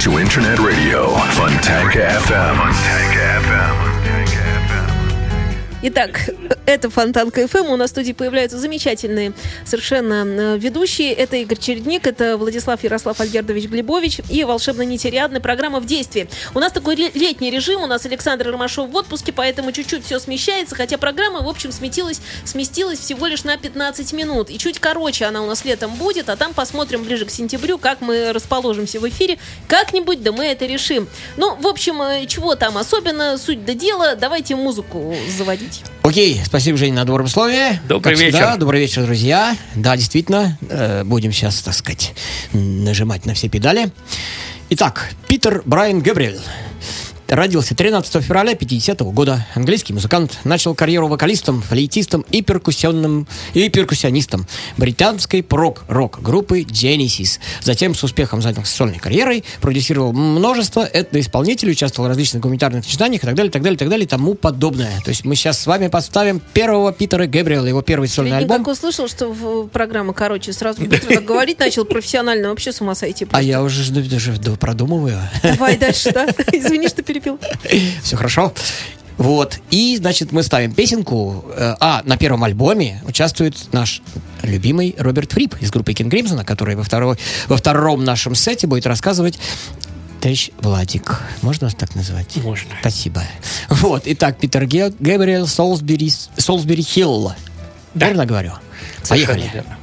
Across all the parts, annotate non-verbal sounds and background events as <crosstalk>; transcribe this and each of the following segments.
to Internet Radio Fontanka FM. Fontanka FM. Итак, это Фонтанка ФМ. У нас в студии появляются замечательные совершенно э, ведущие. Это Игорь Чередник, это Владислав Ярослав Альгердович Глебович и «Волшебная Нетериадная» программа «В действии». У нас такой летний режим, у нас Александр Ромашов в отпуске, поэтому чуть-чуть все смещается, хотя программа, в общем, сместилась, сместилась всего лишь на 15 минут. И чуть короче она у нас летом будет, а там посмотрим ближе к сентябрю, как мы расположимся в эфире. Как-нибудь, да мы это решим. Ну, в общем, э, чего там особенно, суть до дела, давайте музыку заводить. Окей, спасибо, Женя, на добром слове. Добрый Как всегда, вечер. добрый вечер, друзья. Да, действительно, э, будем сейчас, так сказать, нажимать на все педали. Итак, Питер Брайан Габриэль. Родился 13 февраля 50 года. Английский музыкант. Начал карьеру вокалистом, флейтистом и, перкуссионным, и перкуссионистом британской прок-рок-группы Genesis. Затем с успехом занялся сольной карьерой, продюсировал множество этноисполнителей, участвовал в различных гуманитарных начинаниях и так далее, так далее, так далее, и тому подобное. То есть мы сейчас с вами поставим первого Питера Габриэла, его первый сольный Леонид, альбом. как услышал, что в программа короче, сразу быстро так говорить начал профессионально, вообще с ума сойти. А я уже ж- даже да, продумываю. Давай дальше, да? <laughs> Извини, что перебил. <laughs> Все хорошо. Вот. И, значит, мы ставим песенку. э, А, на первом альбоме участвует наш любимый Роберт Фрип из группы Кинг Гримсона, который во, второй, во втором нашем сете будет рассказывать Товарищ Владик. Можно вас так называть? Можно. Спасибо. Вот. Итак, Питер Ге- Габриэл Солсбери, Солсбери Хилл. Да. Верно говорю? Совершенно Поехали. верно.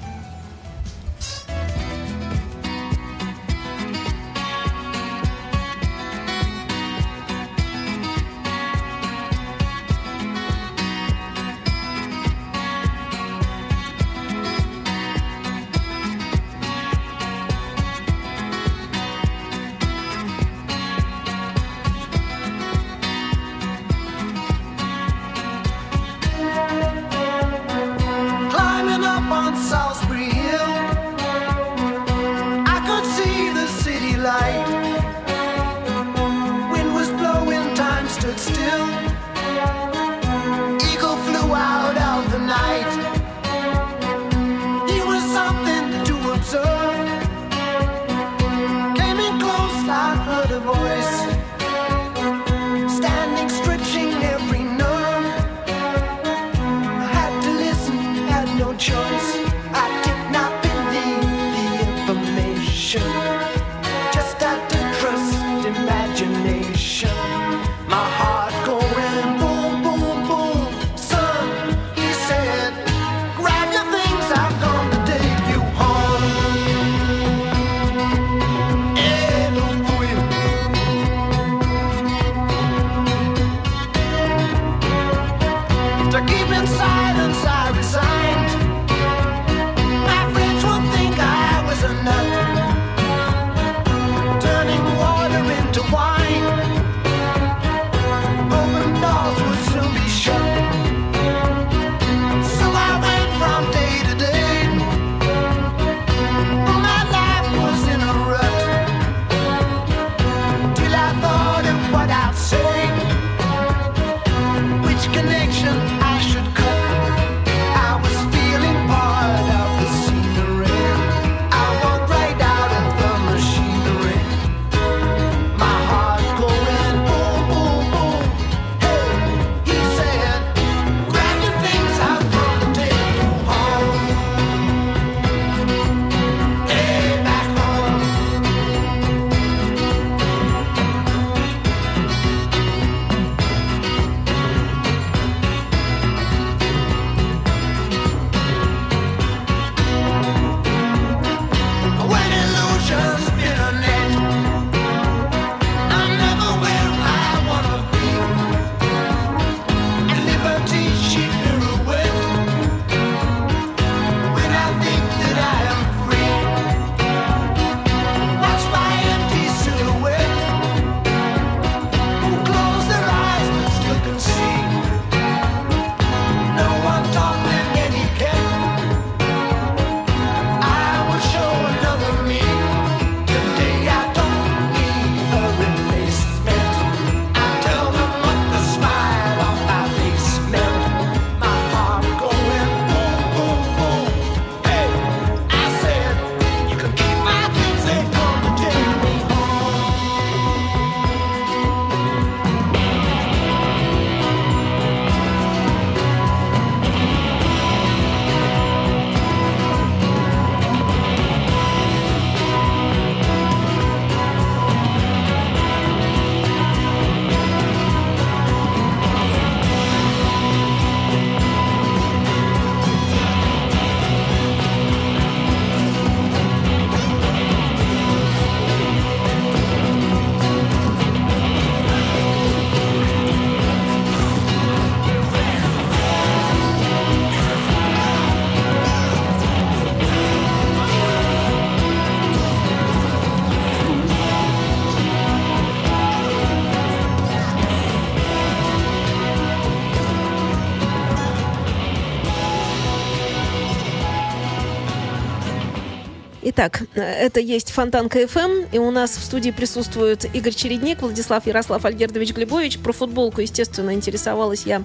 Итак, это есть Фонтанка ФМ, и у нас в студии присутствуют Игорь Чередник, Владислав Ярослав Альгердович Глебович. Про футболку, естественно, интересовалась я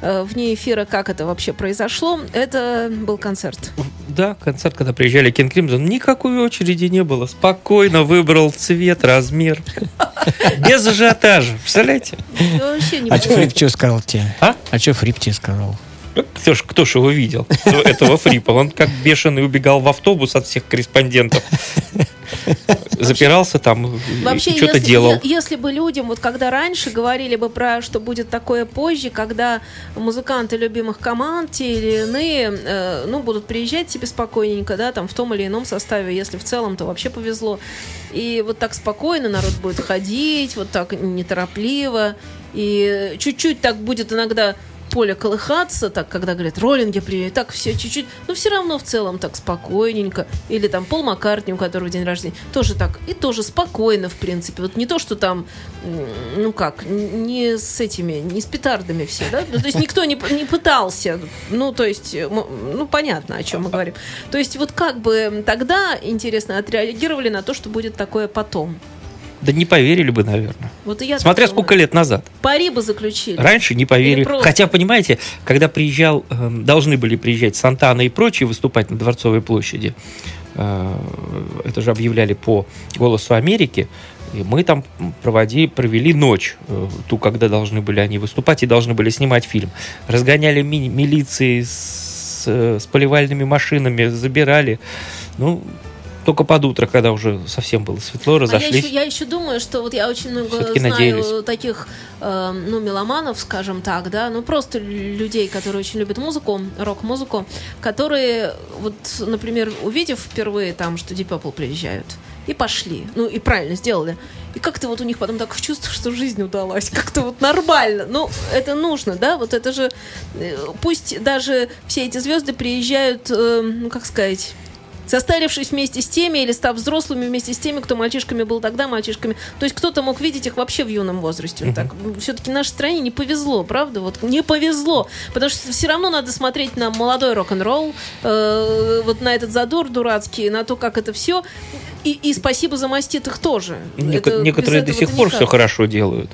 э, вне эфира, как это вообще произошло. Это был концерт. Да, концерт, когда приезжали King Crimson, никакой очереди не было. Спокойно выбрал цвет, размер. <laughs> Без ажиотажа. Представляете? А что. Фрип сказал тебе? А? А что Фрип тебе сказал? Кто ж, кто ж его видел, этого Фрипа? Он как бешеный убегал в автобус от всех корреспондентов. Запирался там что-то если, делал. если бы людям, вот когда раньше говорили бы про, что будет такое позже, когда музыканты любимых команд, те или иные, э, ну, будут приезжать себе спокойненько, да, там, в том или ином составе, если в целом, то вообще повезло. И вот так спокойно народ будет ходить, вот так неторопливо, и чуть-чуть так будет иногда поле колыхаться, так, когда говорят, роллинги приедут, так все чуть-чуть, но все равно в целом так спокойненько. Или там Пол Маккартни, у которого день рождения, тоже так, и тоже спокойно, в принципе. Вот не то, что там, ну как, не с этими, не с петардами все, да? Ну, то есть никто не, не пытался, ну, то есть, э, ну, понятно, о чем мы говорим. То есть вот как бы тогда, интересно, отреагировали на то, что будет такое потом. Да не поверили бы, наверное. Вот и я Смотря думаю. сколько лет назад. Пари бы заключили. Раньше не поверили. Или просто- Хотя, понимаете, когда приезжал, эм, должны были приезжать Сантана и прочие выступать на Дворцовой площади, э, это же объявляли по «Голосу Америки», и мы там проводи, провели ночь, э, ту, когда должны были они выступать и должны были снимать фильм. Разгоняли ми- милиции с, э, с поливальными машинами, забирали. Ну, только под утро, когда уже совсем было светло, А я разошлись. еще, я еще думаю, что вот я очень много знаю надеялись. таких, э, ну, меломанов, скажем так, да, ну, просто людей, которые очень любят музыку, рок-музыку, которые, вот, например, увидев впервые там, что Deep Purple приезжают, и пошли, ну, и правильно сделали. И как-то вот у них потом так чувство, что жизнь удалась, как-то вот нормально. Ну, это нужно, да, вот это же, э, пусть даже все эти звезды приезжают, э, ну, как сказать, состарившись вместе с теми или став взрослыми вместе с теми, кто мальчишками был тогда мальчишками. То есть кто-то мог видеть их вообще в юном возрасте. Вот так. Все-таки нашей стране не повезло, правда? Вот не повезло. Потому что все равно надо смотреть на молодой рок-н-ролл, э, вот на этот задор дурацкий, на то, как это все. И, и спасибо за маститых тоже. Нек- Это- Некоторые до сих пор никак. все хорошо делают.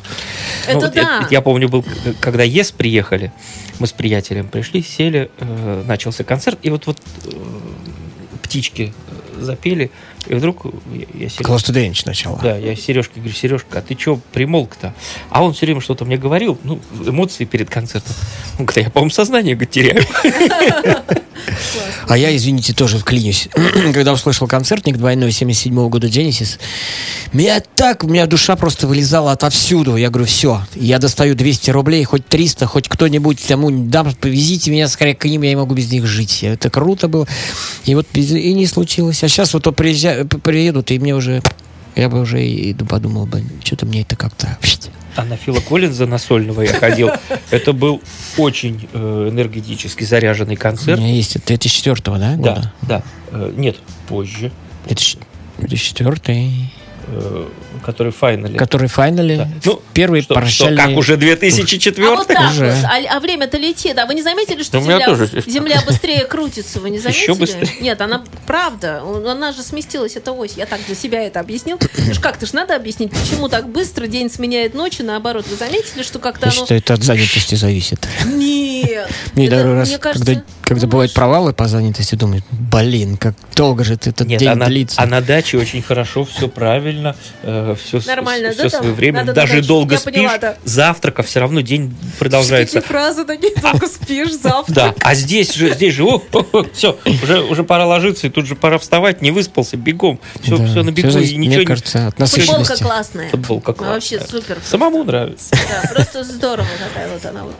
Это вот да. Я, я помню, был, когда ЕС приехали, мы с приятелем пришли, сели, э, начался концерт, и вот, вот э, птички запели, и вдруг я, я the Edge сначала. Да, я Сережке говорю, Сережка, а ты что примолк-то? А он все время что-то мне говорил, ну, эмоции перед концертом. Он говорит, «А я, по-моему, сознание говорит, теряю. А я, извините, тоже вклинюсь. <clears throat> Когда услышал концертник двойной 77 года Genesis, меня так, у меня душа просто вылезала отовсюду. Я говорю, все, я достаю 200 рублей, хоть 300, хоть кто-нибудь тому дам, повезите меня скорее к ним, я не могу без них жить. Это круто было. И вот и не случилось. А сейчас вот то приезжа- п- приедут, и мне уже, я бы уже и подумал бы, что-то мне это как-то... А на Фила Коллинза, на сольного я ходил. Это был очень э, энергетически заряженный У концерт. меня есть 2004 да, года? Да, да. Э, Нет, позже. 2004 э, Который в файнале. который в файнале, Да. Ну, первый Что, прощальный... что, как уже 2004 А вот так Уже. вот, а, а время-то летит. А вы не заметили, что Да у меня земля, тоже земля быстрее крутится? Вы не заметили? Еще быстрее. Нет, она правда. Она же сместилась, эта ось. Я так для себя это объяснил. Ну как-то ж надо объяснить, почему так быстро день сменяет ночь, и наоборот. Вы заметили, что как-то Я оно... считаю, это от занятости зависит. Нет. Мне Это, раз, мне кажется, когда, когда ну, бывают провалы по занятости, думаю, блин, как долго же этот Нет, день а на, длится. а на даче очень хорошо, все правильно, все, Нормально, все да, своевременно. На Даже даче. долго Я спишь, поняла, да. завтрака все равно день продолжается. Такие фразы такие, долго спишь, завтра. Да, а здесь же, здесь же, все, уже, уже пора ложиться, и тут же пора вставать, не выспался, бегом, все, Да, все на бегу, зависит, и ничего мне не- кажется, от Футболка классная. Футболка классная. Вообще супер. Самому нравится. Да, просто здорово такая вот она вот.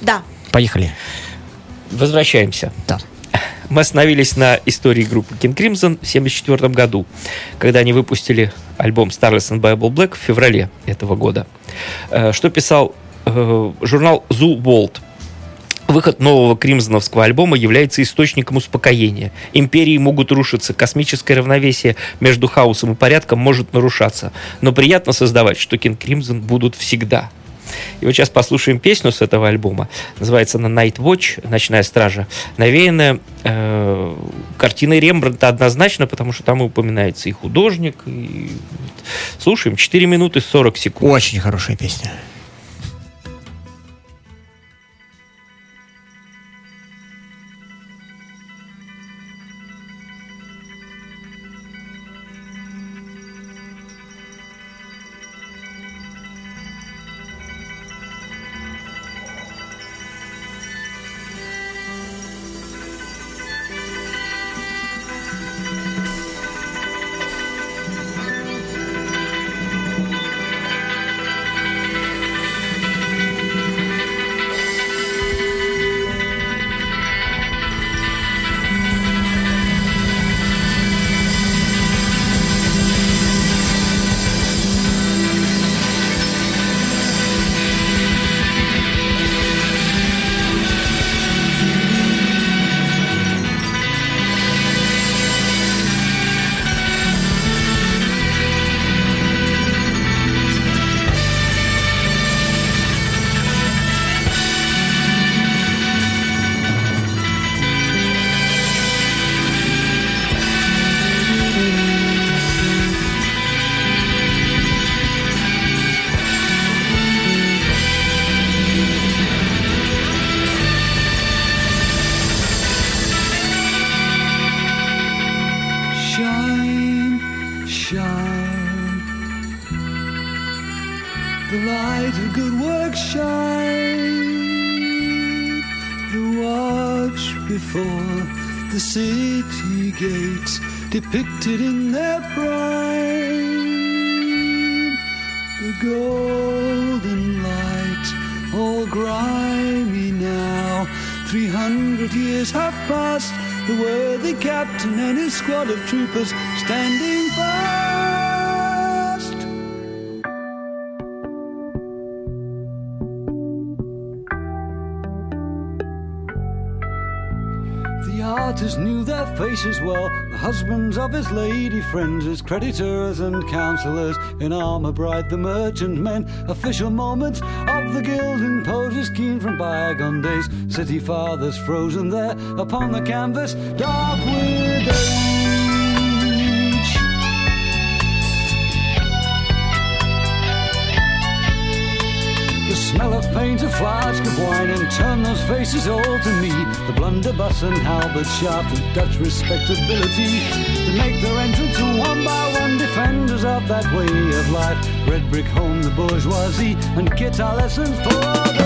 Да. Поехали. Возвращаемся. Да. Мы остановились на истории группы King Crimson в 1974 году, когда они выпустили альбом Starless and Bible Black в феврале этого года. Э, Что писал э, журнал Zoo World. Выход нового кримзоновского альбома является источником успокоения. Империи могут рушиться, космическое равновесие между хаосом и порядком может нарушаться. Но приятно создавать, что King Crimson будут всегда. И вот сейчас послушаем песню с этого альбома. Называется она Night Watch, Ночная стража. Навеянная э, картиной Рембрандта однозначно, потому что там упоминается и художник. И... Слушаем. 4 минуты 40 секунд. Очень хорошая песня. Golden light, all grimy now. Three hundred years have passed. The worthy captain and his squad of troopers standing fast. The artist knew their faces well, husbands of his lady friends, his creditors and counselors, in armor bright, the merchantmen, official moments of the guild imposers keen from bygone days, city fathers frozen there upon the canvas, dark with smell of paint, a flask of wine, and turn those faces all to me. The blunderbuss and halberd shaft of Dutch respectability that make their entrance one by one defenders of that way of life. Red brick home, the bourgeoisie, and guitar lessons for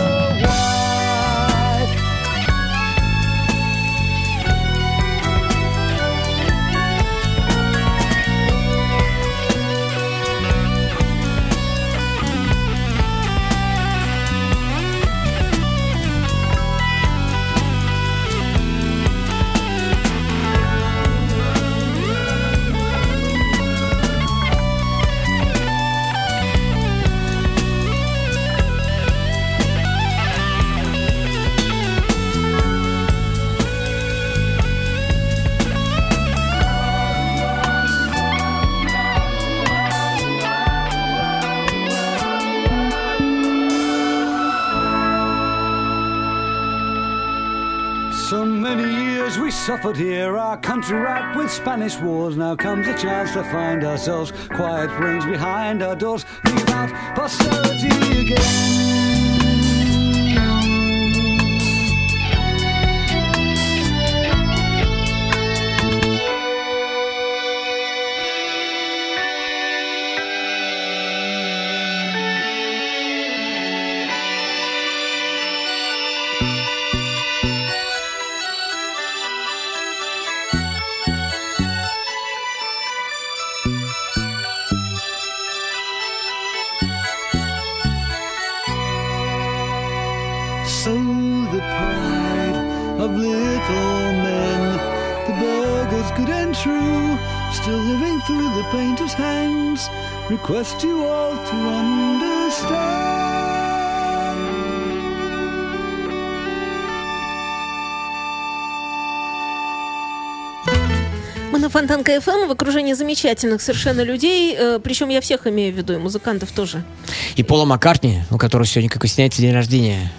suffered here, our country racked with Spanish wars. Now comes a chance to find ourselves quiet range behind our doors. Think about posterity again. Мы на Фонтанка ФМ в окружении замечательных совершенно людей. э, Причем я всех имею в виду, и музыкантов тоже. И Пола Маккартни, у которого сегодня, как выясняется, день рождения.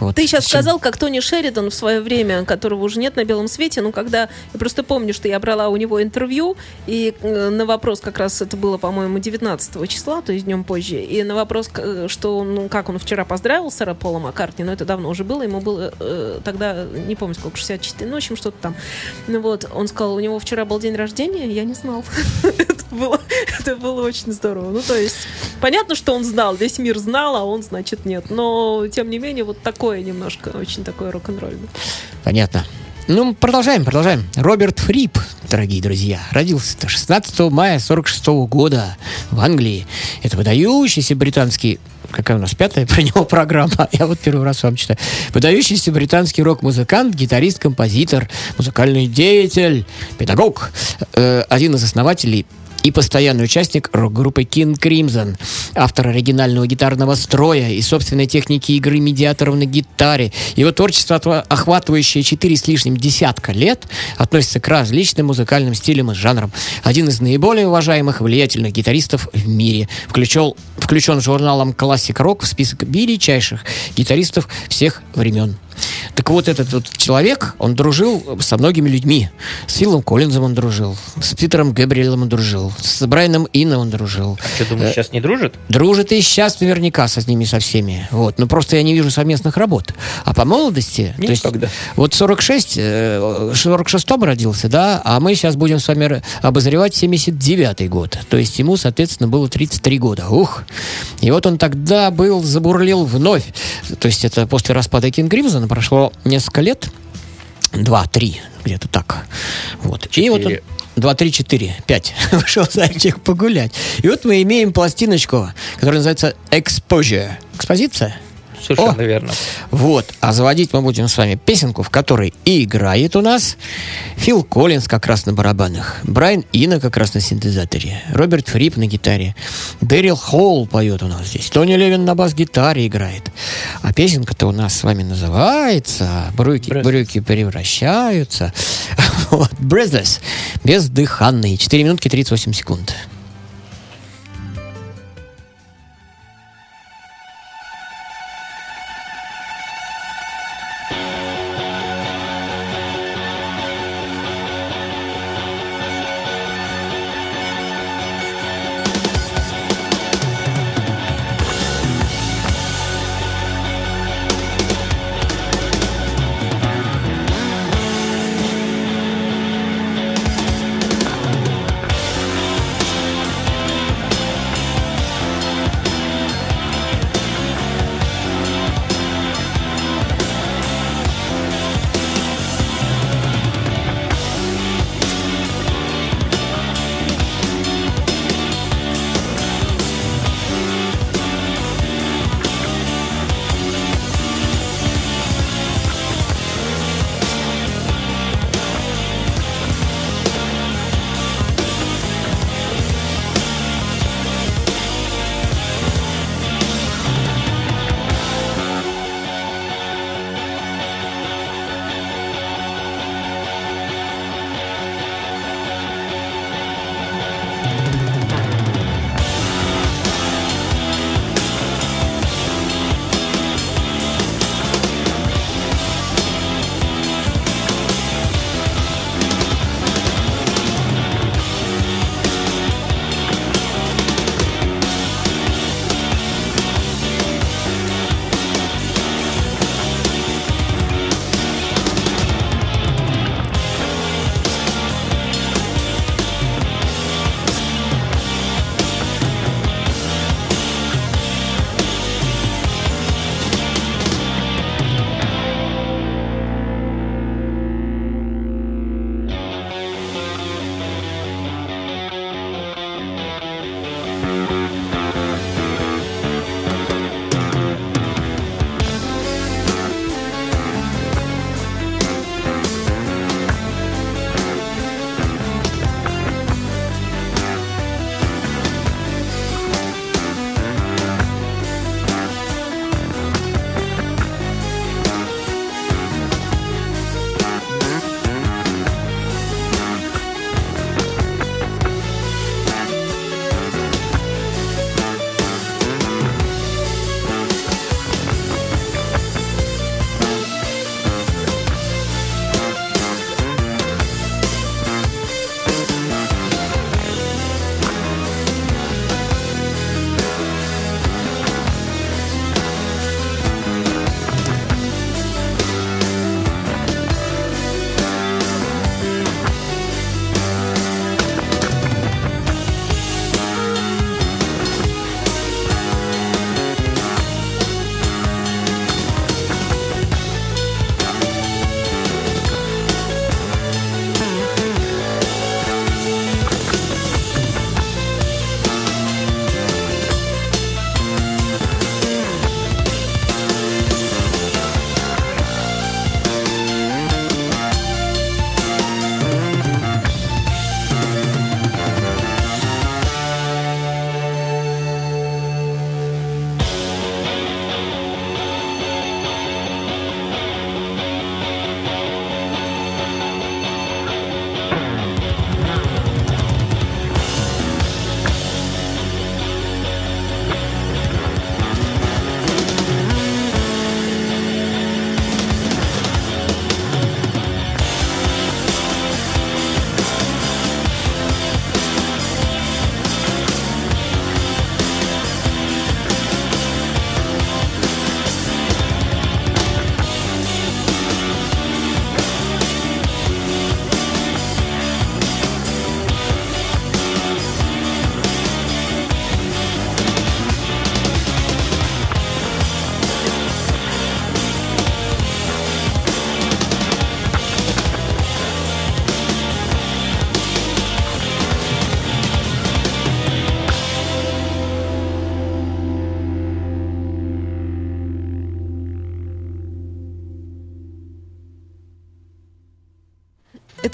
Вот. Ты сейчас Чем- сказал, как Тони Шеридан в свое время, которого уже нет на белом свете, ну, когда... Я просто помню, что я брала у него интервью, и э, на вопрос, как раз это было, по-моему, 19 числа, то есть днем позже, и на вопрос, э, что, ну, как он вчера поздравил сэра Пола Маккартни, но это давно уже было, ему было э, тогда, не помню сколько, 64, ну, в общем, что-то там. Ну, вот, он сказал, у него вчера был день рождения, я не знал. <laughs> Было, <laughs> это было очень здорово. Ну, то есть, понятно, что он знал, весь мир знал, а он, значит, нет. Но, тем не менее, вот такое немножко, очень такое рок-н-ролльное. Понятно. Ну, продолжаем, продолжаем. Роберт Фрип, дорогие друзья, родился 16 мая 46 года в Англии. Это выдающийся британский... Какая у нас пятая про него программа? <laughs> Я вот первый раз вам читаю. Выдающийся британский рок-музыкант, гитарист, композитор, музыкальный деятель, педагог. Э, один из основателей и постоянный участник рок-группы King Crimson, автор оригинального гитарного строя и собственной техники игры медиаторов на гитаре. Его творчество, охватывающее четыре с лишним десятка лет, относится к различным музыкальным стилям и жанрам. Один из наиболее уважаемых и влиятельных гитаристов в мире. Включен, включен журналом Classic Rock в список величайших гитаристов всех времен. Так вот, этот вот человек, он дружил со многими людьми. С Филом Коллинзом он дружил, с Питером Гэбриэлем он дружил, с Брайаном Инном он дружил. Что, думаешь, сейчас не дружит? Дружит и сейчас наверняка со ними со всеми. Вот. Но просто я не вижу совместных работ. А по молодости... то есть Никогда. вот 46, э, в 46-м родился, да, а мы сейчас будем с вами обозревать 79-й год. То есть ему, соответственно, было 33 года. Ух! И вот он тогда был, забурлил вновь. То есть это после распада Crimson прошло несколько лет. Два, три, где-то так. Вот. И вот он, Четыре. 2, 3, 4, 5. Вышел зайчик погулять. И вот мы имеем пластиночку, которая называется Exposure. Экспозиция? Совершенно О! верно. Вот. А заводить мы будем с вами песенку, в которой и играет у нас Фил Коллинз как раз на барабанах, Брайан Ина как раз на синтезаторе, Роберт Фрип на гитаре, Дэрил Холл поет у нас здесь, Тони Левин на бас-гитаре играет. А песенка-то у нас с вами называется «Брюки, брюки превращаются». <laughs> Вот. Breathless. Бездыханный. 4 минутки 38 секунд.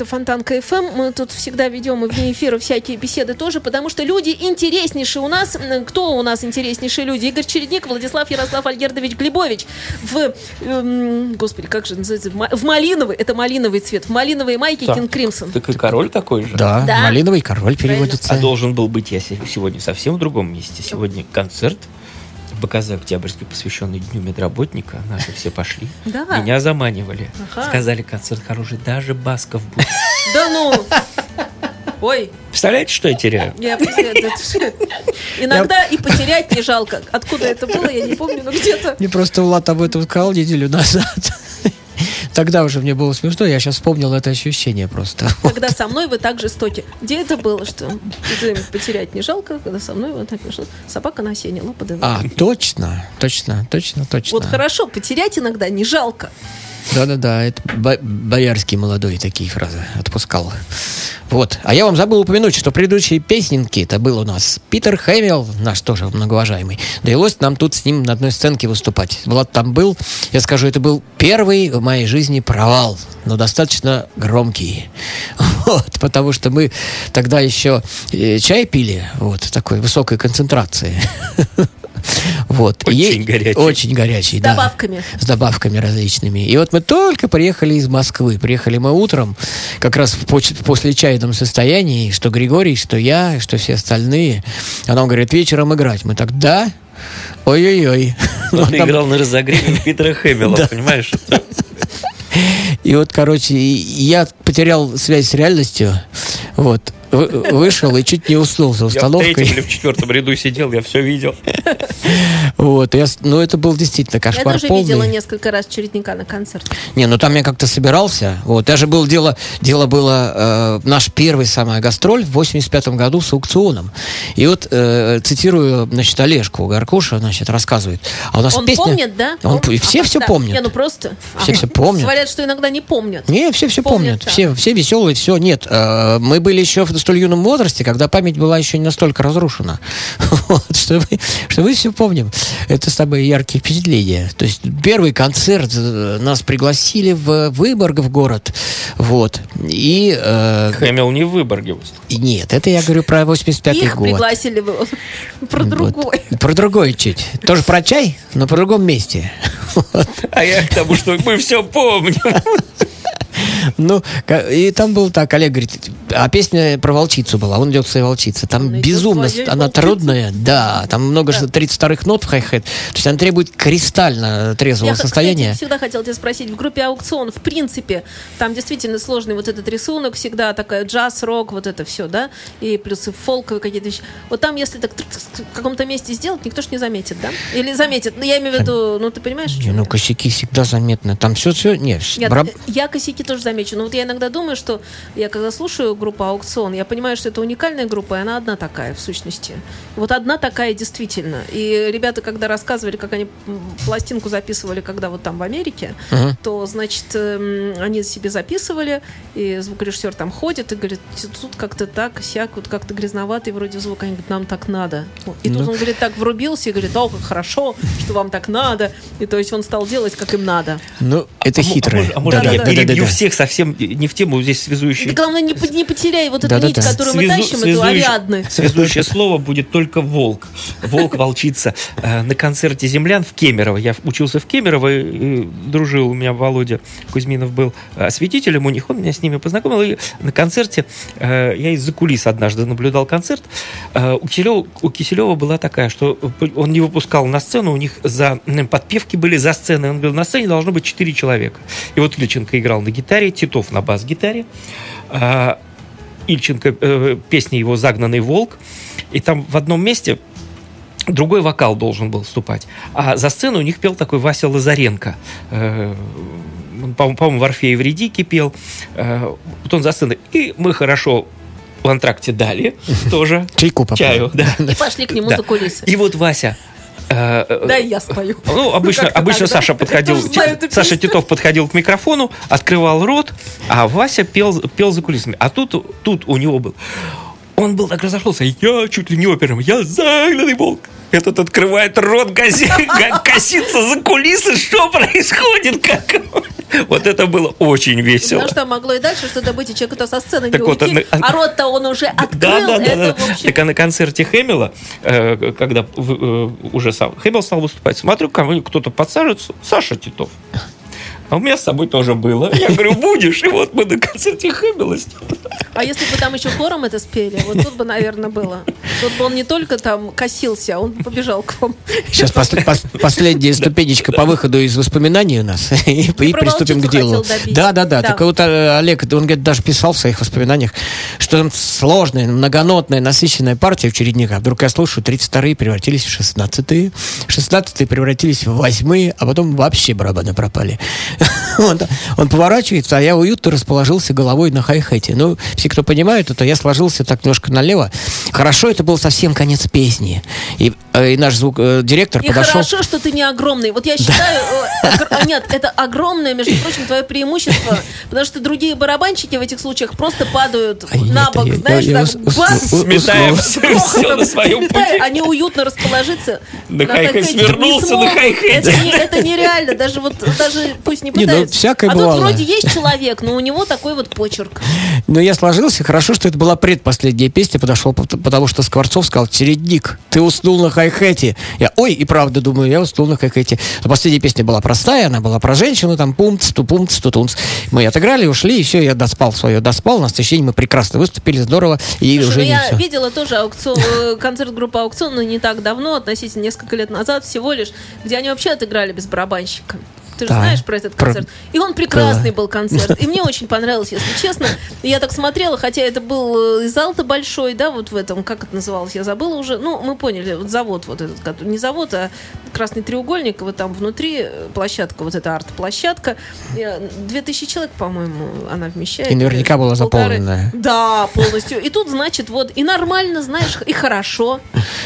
Фонтанка ФМ. Мы тут всегда ведем и вне эфира всякие беседы тоже, потому что люди интереснейшие у нас. Кто у нас интереснейшие люди? Игорь Чередник, Владислав Ярослав Альгердович Глебович. В, эм, господи, как же называется? В ма- В малиновый, это малиновый цвет. В малиновой майке Так. King Crimson. Так и король такой же. Да, Да. малиновый король переводится. А должен был быть я се- сегодня совсем в другом месте. Сегодня концерт БКЗ Октябрьский, посвященный Дню медработника. Наши все пошли. Да. Меня заманивали. Ага. Сказали, концерт хороший, даже Басков будет. Да ну! Ой, Представляете, что я теряю? я Иногда и потерять не жалко. Откуда это было, я не помню, но где-то. Мне просто Влад об этом сказал неделю назад. Тогда уже мне было смешно, я сейчас вспомнил это ощущение просто. Когда со мной вы так жестоки. Где это было, что потерять не жалко, когда со мной вот так что собака на сене, лапа. А, точно, точно, точно, точно. Вот хорошо, потерять иногда не жалко. Да-да-да, это Бо- Боярский молодой такие фразы отпускал. Вот. А я вам забыл упомянуть, что предыдущие песенки это был у нас Питер Хэмилл, наш тоже многоуважаемый. Довелось нам тут с ним на одной сценке выступать. Влад там был. Я скажу, это был первый в моей жизни провал, но достаточно громкий. <laughs> Вот, потому что мы тогда еще э, чай пили, вот, такой высокой концентрации. <laughs> Вот. Очень И- горячий. Очень горячий, С да. добавками. С добавками различными. И вот мы только приехали из Москвы. Приехали мы утром, как раз в поч- после чайном состоянии, что Григорий, что я, что все остальные. Она говорит, вечером играть. Мы так, да? Ой-ой-ой. <laughs> Ну, ты там- играл на разогреве <laughs> Питера Хэмилла, понимаешь? И вот, короче, я потерял связь с реальностью. Вот. Вы- Вышел и чуть не уснул за Я в третьем установкой. или в четвертом ряду сидел, я все видел. Вот. Я, ну, это был действительно Я кошмар тоже полный. видела несколько раз чередника на концерте. Не, ну там я как-то собирался. Вот, даже было дело, дело было э, наш первый самая гастроль в 85 году с аукционом. И вот э, цитирую, значит, Олежку Гаркуша, значит, рассказывает. А у нас Он песня... помнит, да? Он, Пом- все А, все да. помнят. Не, ну просто. Все А, все <laughs> помнят. Говорят, что иногда не помнят. Не, все все Помнят, помнят. да. Все, все веселые, все. Нет, э, мы были еще в столь юном возрасте, когда память была еще не настолько разрушена. <laughs> Вот, что, мы, что мы все помним. Это самые яркие впечатления. То есть первый концерт, э, нас пригласили в Выборг в город. Вот. И, э, Хэмилл не в Выборге выступал. и нет, это я говорю про 85-й Их год. пригласили вы про Вот. другой. <laughs> Про другой чуть. Тоже про чай, но по другом месте. <laughs> Вот. А я к тому, что мы все помним. Ну, и там был так, Олег говорит, а песня про волчицу была, он идет к своей волчице. Там Он идет безумно, она волчице. трудная, да, там много Да. 32-х нот в хай-хет. То есть она требует кристально трезвого Я, состояния. кстати, всегда хотела тебя спросить, в группе аукцион, в принципе, там действительно сложный вот этот рисунок, всегда такая джаз, рок, вот это все, да, и плюс и фолковые какие-то вещи. Вот там, если так в каком-то месте сделать, никто ж не заметит, да? Или заметит? Ну, я имею в виду, ну, ты понимаешь, Не, ну, я? косяки всегда заметны. Там все, все, не, Нет, браб- э, я косяки тоже замечу. Но вот я иногда думаю, что я когда слушаю группу Аукцион, я понимаю, что это уникальная группа, и она одна такая, в сущности. Вот одна такая действительно. И ребята, когда рассказывали, как они пластинку записывали, когда вот там в Америке, Мгм. то, значит, эм, они себе записывали, и звукорежиссер там ходит и говорит, тут как-то так, сяк, вот как-то грязноватый вроде звук. Они говорят, нам так надо. И тут Ну. он, говорит, так врубился и говорит, о, как хорошо, что вам так надо. И то есть он стал делать, как им надо. ну, это А мо- хитро. А, а может, Да, я да, да, перебью да. Всех совсем не в тему здесь связующий. Ты, главное, не, не потеряй вот эту Да-да-да. нить, которую мы Связу- тащим, эту связующее- Ариадны. Связующее слово будет только волк. Волк, волчица. Э, На концерте землян в Кемерово. Я учился в Кемерово, и дружил, у меня Володя Кузьминов был осветителем у них, он меня с ними познакомил. И на концерте, э, я из-за кулис однажды наблюдал концерт, Э, у Киселева, у Киселева была такая, что он не выпускал на сцену, у них за подпевки были за сценой. Он говорил, на сцене должно быть 4 человека. И вот Ильченко играл на гитаре, Титов на бас-гитаре, а, Ильченко, э, песня его «Загнанный волк», и там в одном месте другой вокал должен был вступать. А за сцену у них пел такой Вася Лазаренко. Э, он, по- по-моему, в «Орфее в Редике» пел. Э, вот он за сценой. И мы хорошо в антракте дали тоже. Чайку попали. Чаю, да. И пошли к нему Да. за кулисы. И вот Вася... э, Да, я спою. <laughs> ну, обычно, обычно так, да? Саша Я подходил, знаю Саша. Титов подходил к микрофону, открывал рот, а Вася пел, пел за кулисами. А тут, тут у него был... Он был так разошелся, я чуть ли не опером, я загнанный волк. Этот открывает рот, <laughs> гази- га- косится за кулисы, что происходит, как... Вот это было очень весело. Потому что могло и дальше что-то быть, и человек-то со сцены Так не вот, уйти, а рот-то он уже открыл. Да, да, да, это, да. общем, Так а на концерте Хэмилла, э, когда э, уже сам Хэмилл стал выступать, смотрю, ко мне кто-то подсаживается, Саша Титов. А у меня с собой тоже было. Я говорю, будешь? И вот мы на концерте ним. А если бы там еще хором это спели, вот тут бы, наверное, было. Тут бы он не только там косился, а он бы побежал к вам. Сейчас пос- пос- последняя ступенечка по выходу из воспоминаний у нас. <laughs> И, и приступим к делу. Да, да, да. Да. Так вот э, Олег, он говорит, даже писал в своих воспоминаниях, что там сложная, многонотная, насыщенная партия в чередниках. Вдруг я слушаю, 32-е превратились в 16-е, 16-е превратились в 8 а потом вообще барабаны пропали. <laughs> Он, он поворачивается, а я уютно расположился головой на хай-хете. Ну, все, кто понимают, это я сложился так немножко налево. Хорошо, это был совсем конец песни. И, и наш звук, э, директор И подошел... хорошо, что ты не огромный. Вот я считаю, э, огр- нет, это огромное, между прочим, твое преимущество, потому что другие барабанщики в этих случаях просто падают А я <laughs> на это- бок, я- знаешь, я так бац, ус- Сметаем ус- все, грохотом на своем сметая, пути. Они уютно расположиться. На хай-хете. свернулся, на хай-хете. Это, не- это нереально, даже вот, даже пусть не Не, ну, пытается. всякое а бывало. тут вроде есть человек, но у него такой вот почерк. Но я сложился. Хорошо, что это была предпоследняя песня. Подошел, пот- потому что Скворцов сказал, чередник, ты уснул на хай-хете. Я, ой, и правда думаю, я уснул на хай-хете. А последняя песня была простая, она была про женщину, там пумц, ту пумц, ту тунц. Мы отыграли, ушли, и все, я доспал свое, доспал. На следующий день мы прекрасно выступили, здорово, и Слушай, уже ну не я все. видела тоже аукцион, э, концерт группы Аукцион, но не так давно, относительно несколько лет назад всего лишь, где они вообще отыграли без барабанщика. Ты же Да. знаешь про этот Про- концерт. И он прекрасный Было. был концерт. И мне очень понравилось, если честно. Я так смотрела, хотя это был э, и зал-то большой, да, вот в этом, как это называлось, я забыла уже. Ну, мы поняли, вот завод вот этот, не завод, а красный треугольник, вот там внутри э, площадка, вот эта арт-площадка. Э, 2000 человек, по-моему, она вмещает. И наверняка была Полторы. заполненная. Да, полностью. И тут, значит, вот, и нормально, знаешь, и хорошо,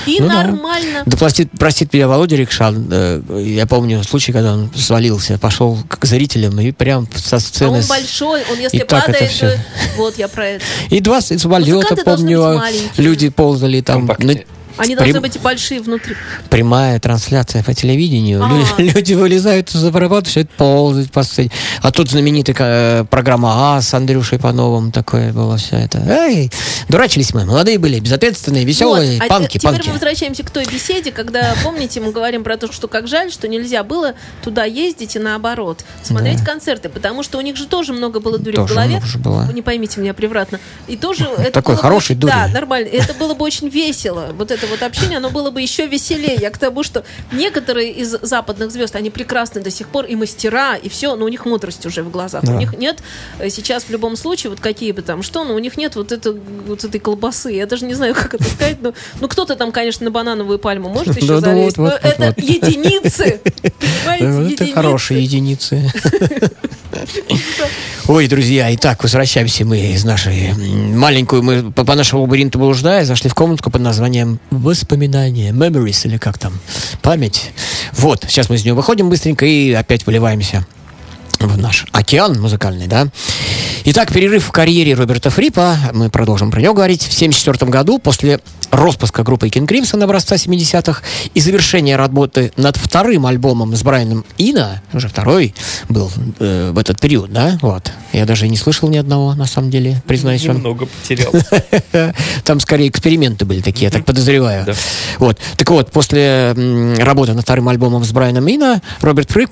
и Ну да. нормально. Да простит, простит меня Володя Рикшан. э, Я помню случай, когда он свалился, пошел к зрителям и прям со А сцены... он с- большой, он если и так это падает, вот я про это. И два самолета, Музыканты должны помню, а, люди ползали там. Компактнее. Они Прям- должны быть и большие внутри. Прямая трансляция по телевидению. А. Лю- <laughs> Люди вылезают из аппарата, все это ползать по сцене. А тут знаменитая э, программа А с Андрюшей Пановым. Такое было все это. Эй, дурачились мы. Молодые были, безответственные, веселые. Вот, а панки, теперь панки. мы возвращаемся к той беседе, когда, помните, мы говорим про то, что как жаль, что нельзя было туда ездить и наоборот, смотреть Да. концерты, потому что у них же тоже много было дури Тоже в голове. много же было. Вы не поймите меня превратно. И тоже Такой бы хороший очень- дури. Да, нормально. Это было бы очень весело. Вот это вот общение, оно было бы еще веселее. Я к тому, что некоторые из западных звезд, они прекрасны до сих пор, и мастера, и все, но у них мудрость уже в глазах. Да. У них нет э, сейчас в любом случае, вот какие бы там что, но у них нет вот, это, вот этой колбасы. Я даже не знаю, как это сказать, но ну, кто-то там, конечно, на банановую пальму может еще залезть, но это единицы. <laughs> Понимаете, Это единицы. хорошие единицы. <laughs> Ой, друзья, итак, возвращаемся мы из нашей маленькую, мы по, по нашему лабиринту блуждая, зашли в комнатку под названием «Воспоминания», «Memories» или как там, «Память». Вот, сейчас мы из нее выходим быстренько и опять выливаемся в наш океан музыкальный, да. Итак, перерыв в карьере Роберта Фрипа, мы продолжим про него говорить. В 1974 году, после распуска группы King Crimson образца 70-х и завершения работы над вторым альбомом с Брайаном Ина, уже второй был э, в этот период, да, вот. Я даже не слышал ни одного, на самом деле, признаюсь вам. Немного потерял. <laughs> Там скорее эксперименты были такие, я так подозреваю. Да. Вот. Так вот, после работы над вторым альбомом с Брайаном Мина, Роберт Фрип,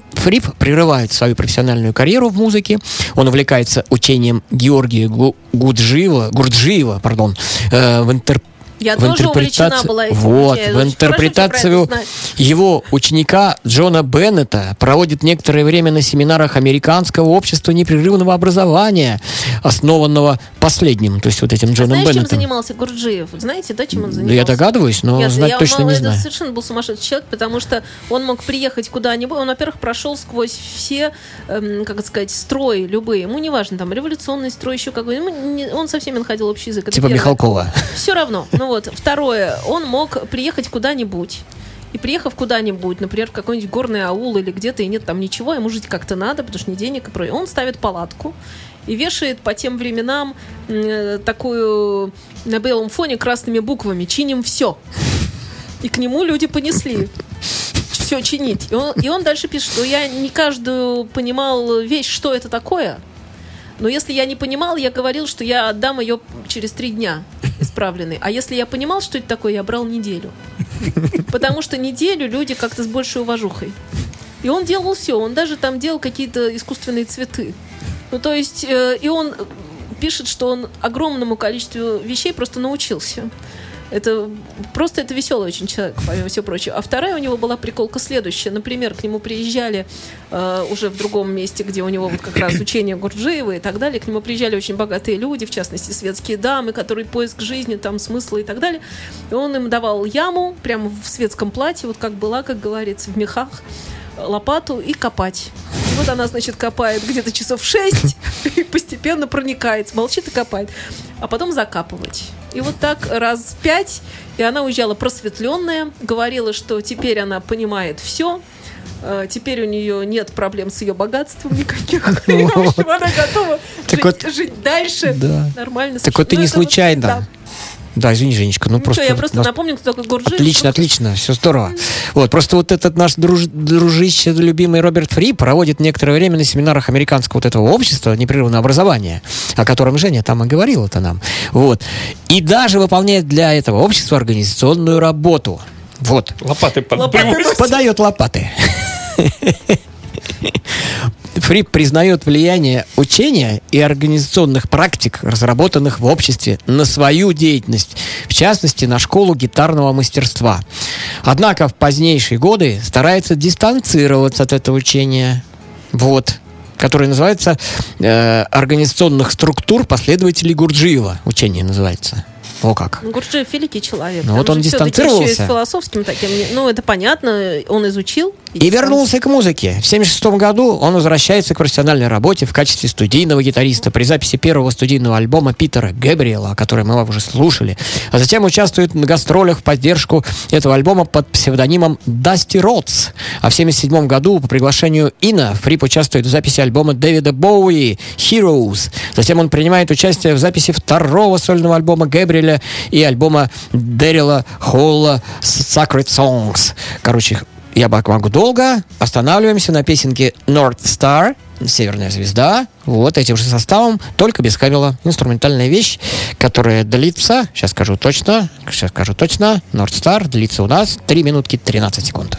прерывает свою профессиональную карьеру в музыке. Он увлекается учением Георгия Гу- Гуджиева, Гурджиева, пардон, э, в интер- Я в тоже увлечена была этим. Вот, Я в интерпретацию это его ученика Джона Беннета проводит некоторое время на семинарах Американского общества непрерывного образования, основанного последним, то есть вот этим Джоном Знаешь, чем Беннетом. занимался Гурджиев? Знаете, да, чем он Да занимался? я догадываюсь, но Нет, знать я точно мало- не это знаю. совершенно был сумасшедший человек, потому что он мог приехать куда-нибудь. Он, во-первых, прошел сквозь все, эм, как это сказать, строи любые. Ему не важно, там, революционный строй, еще какой. Ему не- он со всеми находил общий язык. Это Типа первое. Михалкова. Все равно. Ну вот, второе, он мог приехать куда-нибудь. И приехав куда-нибудь, например, в какой-нибудь горный аул или где-то, и нет там ничего, ему жить как-то надо, потому что ни денег и прочее. Он ставит палатку и вешает по тем временам м, такую на белом фоне красными буквами «Чиним все». И к нему люди понесли. все чинить. И он, и он дальше пишет, что я не каждую понимал вещь, что это такое. Но если я не понимал, я говорил, что я отдам ее через три дня исправленной. А если я понимал, что это такое, я брал неделю. Потому что неделю люди как-то с большей уважухой. И он делал все. Он даже там делал какие-то искусственные цветы. Ну, то есть, э, и он пишет, что он огромному количеству вещей просто научился. Это просто это веселый очень человек, помимо всего прочего. А вторая у него была приколка следующая. Например, к нему приезжали э, уже в другом месте, где у него вот как раз учение Гурджиева и так далее. К нему приезжали очень богатые люди, в частности, светские дамы, которые поиск жизни, там, смысла и так далее. И он им давал яму прямо в светском платье, вот как была, как говорится, в мехах, лопату и копать. Вот она, значит, копает где-то часов 6 <laughs> и постепенно проникает, молчит и копает. А потом закапывать. И вот так раз пять, и она уезжала просветленная, говорила, что теперь она понимает все, э, Теперь у нее нет проблем с ее богатством никаких. <laughs> И, в общем, она готова жить, вот- жить дальше Да. нормально. Так вот ты не случайно. да. Да, извини, Женечка, ну Ничего, просто... я просто нас- напомню, кто такой Гурджиев. Отлично, отлично, все здорово. Вот, просто вот этот наш друж, дружище, любимый Роберт Фри проводит некоторое время на семинарах американского вот этого общества непрерывного образования, о котором Женя там и говорил это нам. Вот. И даже выполняет для этого общества организационную работу. Вот. Лопаты под- Лопаты. Подает лопаты. <laughs> Фри признает влияние учения и организационных практик, разработанных в обществе, на свою деятельность, в частности, на школу гитарного мастерства. Однако в позднейшие годы старается дистанцироваться от этого учения. Вот которое называется э, организационных структур последователей Гурджиева. Учение называется. О как. Гурджиев великий человек. Ну, вот он дистанцировался. еще и с философским таким. Ну, это понятно, он изучил. И вернулся к музыке. В 1976 году он возвращается к профессиональной работе в качестве студийного гитариста при записи первого студийного альбома Питера Гэбриэла, который мы уже слушали. А затем участвует на гастролях в поддержку этого альбома под псевдонимом Дасти Ротс. А в 1977 году по приглашению Ина Фрип участвует в записи альбома Дэвида Боуи «Heroes». Затем он принимает участие в записи второго сольного альбома Гэбриэля и альбома Дэрила Холла «Sacred Songs». Короче, я могу долго. Останавливаемся на песенке North Star, Северная звезда. Вот этим же составом, только без кабела. Инструментальная вещь, которая длится, сейчас скажу точно, сейчас скажу точно, North Star длится у нас 3 минутки 13 секунд.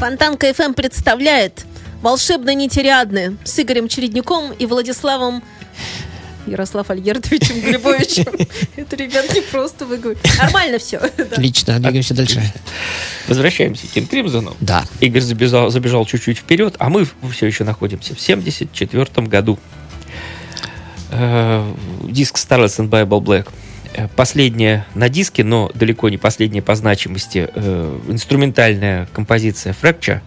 Фонтанка FM представляет «Волшебно нетериадны» с Игорем Чередником и Владиславом Ярослав Альгердовичем Глебовичем. <laughs> Это, ребят, не просто выговорить. Нормально все. <laughs> Отлично, двигаемся дальше. Возвращаемся к Кримзону. Да. Игорь забежал, забежал чуть-чуть вперед, а мы все еще находимся в 74 году. Э, Диск Starless and Bible Black. Э, Последняя на диске, но далеко не последняя по значимости, э, инструментальная композиция Fracture,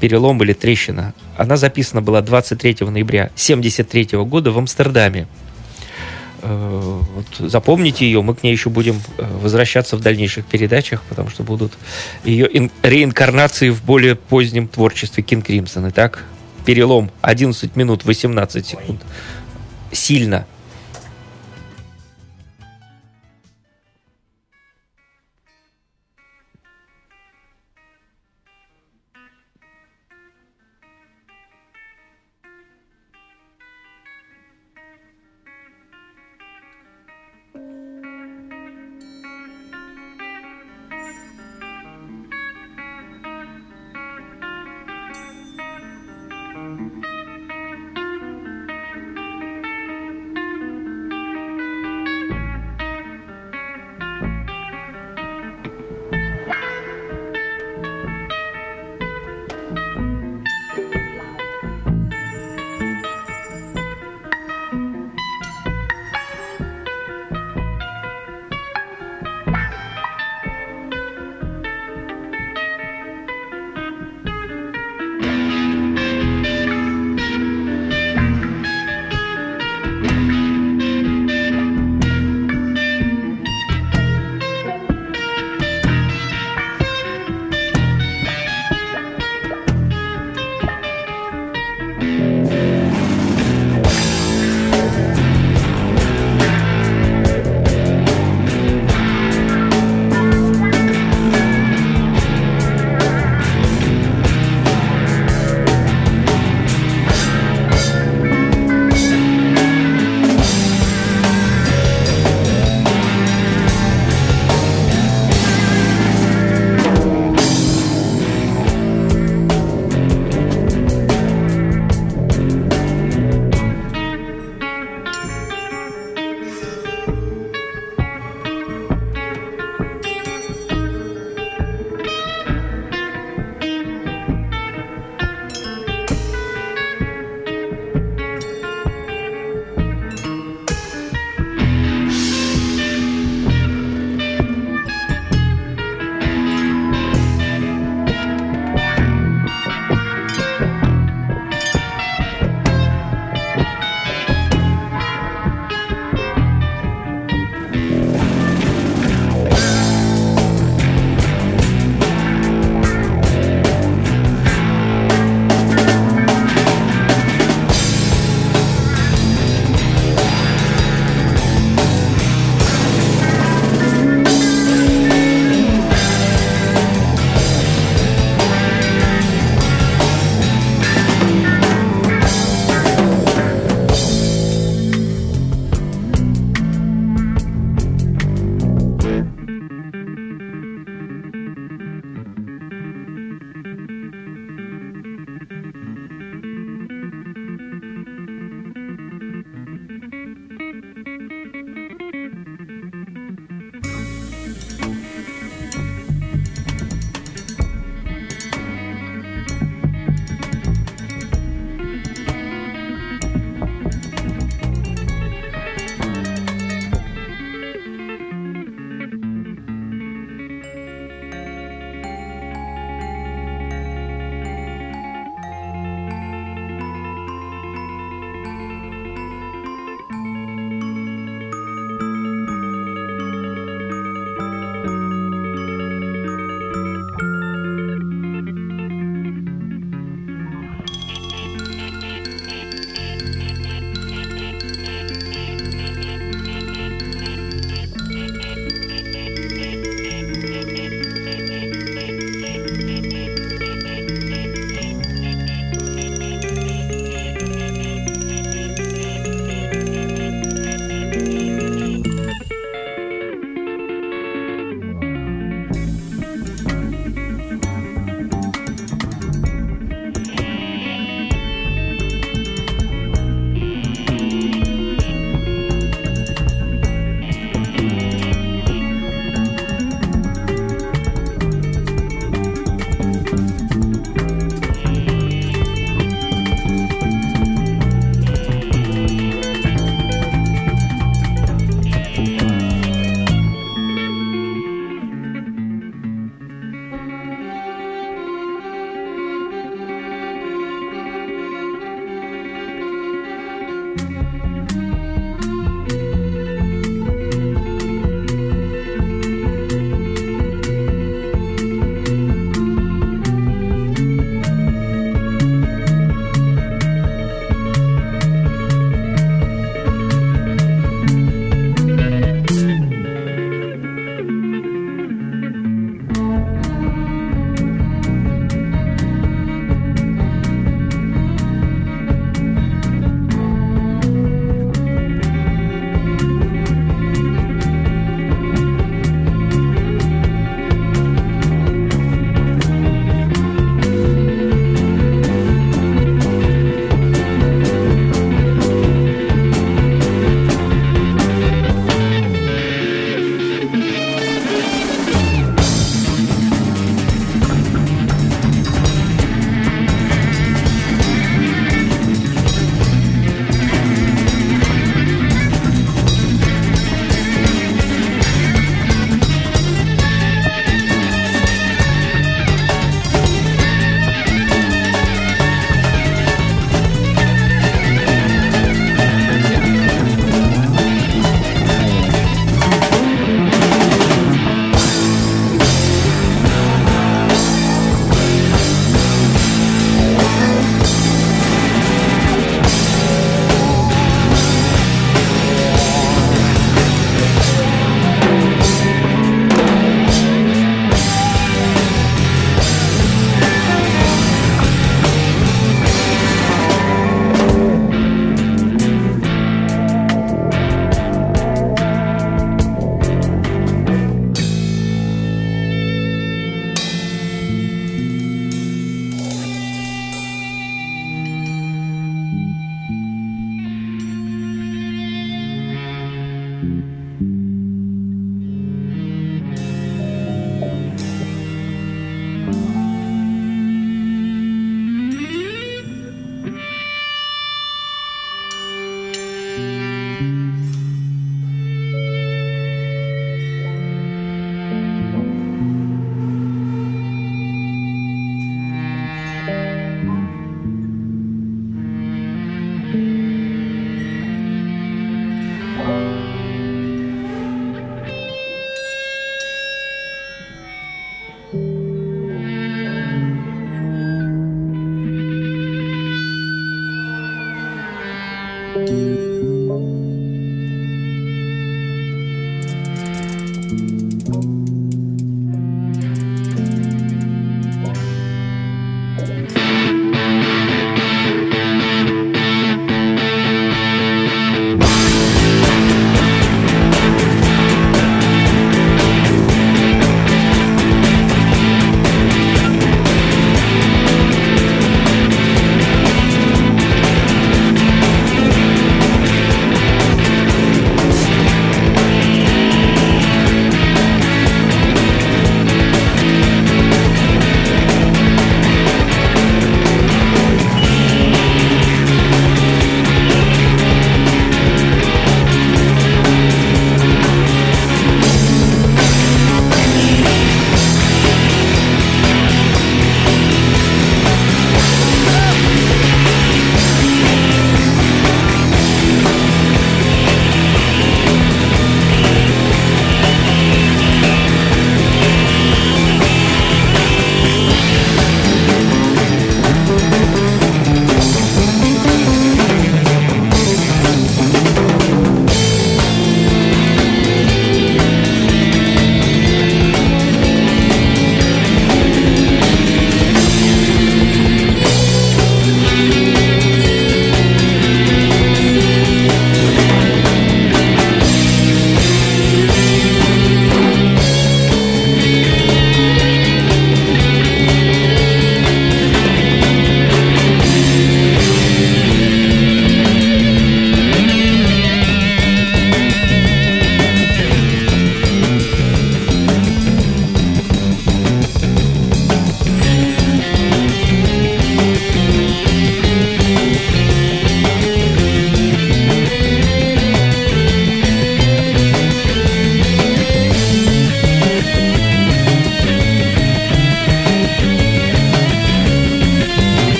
перелом или трещина. Она записана была 23 ноября 73 года в Амстердаме. Э, вот запомните ее, мы к ней еще будем э, возвращаться в дальнейших передачах, потому что будут ее ин- реинкарнации в более позднем творчестве Кинг Кримсон. Итак, перелом 11 минут 18 секунд. Сильно.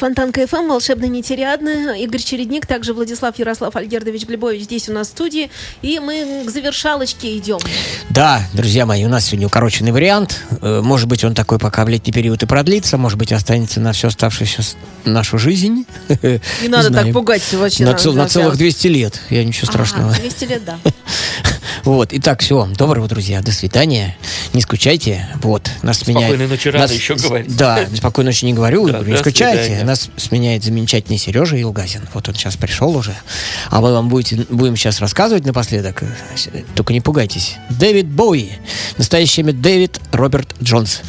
Фонтанка ФМ, волшебно нетериадно. Игорь Чередник, также Владислав Ярослав Альгердович Глебович здесь у нас в студии. И мы к завершалочке идем. Да, друзья мои, у нас сегодня укороченный вариант. Э, Может быть, он такой пока в летний период и продлится, может быть, останется на всю оставшуюся нашу жизнь. Не надо <laughs> так пугать вообще. На, цел- на целых 200 лет. Я ничего страшного. Ага, 200 лет, да. <laughs> Вот, итак, все, доброго, друзья, до свидания, не скучайте, вот, нас Спокойной сменяет... ночи рано нас- еще говорить. Да, спокойной ночи не говорю, Да, не скучайте, свидания. нас сменяет замечательный Сережа Илгазин, вот он сейчас пришел уже, а мы вам будете, будем сейчас рассказывать напоследок, только не пугайтесь, Дэвид Боуи, настоящее имя Дэвид Роберт Джонс.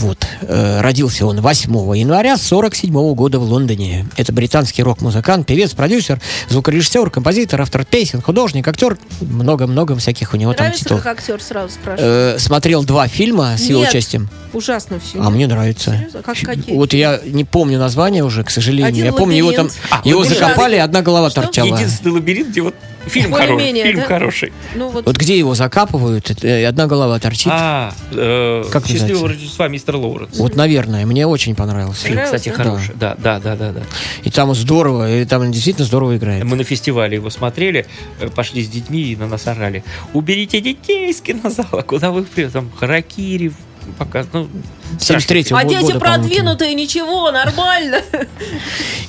Вот. э, родился он 8 января 47 года в Лондоне. Это британский рок-музыкант, певец, продюсер, звукорежиссер, композитор, автор песен, художник, актер. Много-много всяких у него там Нравится, титулов. как актер, сразу спрашиваю. Э, смотрел два фильма с его Нет. участием. Ужасно все. А мне нравится. Серьезно? Как какие? Вот я не помню название уже, к сожалению. Один я помню его там. А, его лабиринт. закопали, одна голова Что? торчала. Единственный лабиринт, где вот фильм хороший. Более-менее, Фильм да? хороший. Ну вот, Вот где его закапывают, э, одна голова торчит. А, э, Как счастливого называется? Рождества, мистер Лоуренс. Вот, наверное, мне очень понравился. Фильм, кстати, хороший. Да, да, да, да, да. И там здорово, и там действительно здорово играет. Мы на фестивале его смотрели, э, пошли с детьми и на нас орали. Уберите детей из кинозала, куда вы при- там харакири пока, ну, страшно. 73-го а года, дети по-моему, продвинутые, ничего, нормально.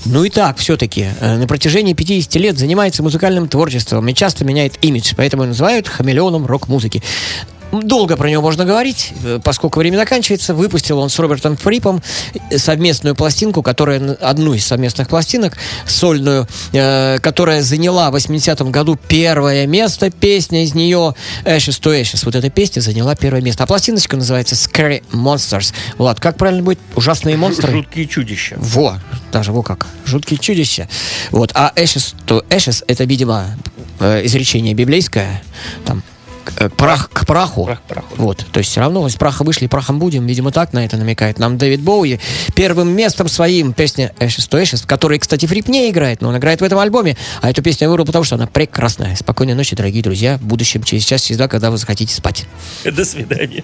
Ну и так, все-таки, э, на протяжении 50 лет занимается музыкальным творчеством и часто меняет имидж, поэтому его называют хамелеоном рок-музыки. Долго про него можно говорить, э, поскольку время заканчивается. Выпустил он с Робертом Фрипом совместную пластинку, которая, одну из совместных пластинок, сольную, э, которая заняла в 80-м году первое место. Песня из нее Ashes to Ashes. Вот эта песня заняла первое место. А пластиночка называется Scary Monsters. Влад, как правильно будет? Ужасные монстры? Жуткие чудища. Во, даже во как. Жуткие чудища. Вот. А Ashes to Ashes это, видимо, э, изречение библейское. Там к- э, прах к праху. Прах к праху. Вот. То есть все равно из праха вышли, прахом будем. Видимо, так на это намекает нам Дэвид Боуи. Первым местом своим песня Ashes to Ashes, в которой, кстати, Фрип не играет, но он играет в этом альбоме. А эту песню я выбрал, потому что она прекрасная. Спокойной ночи, дорогие друзья. В будущем, через час, через два, когда вы захотите спать. До свидания.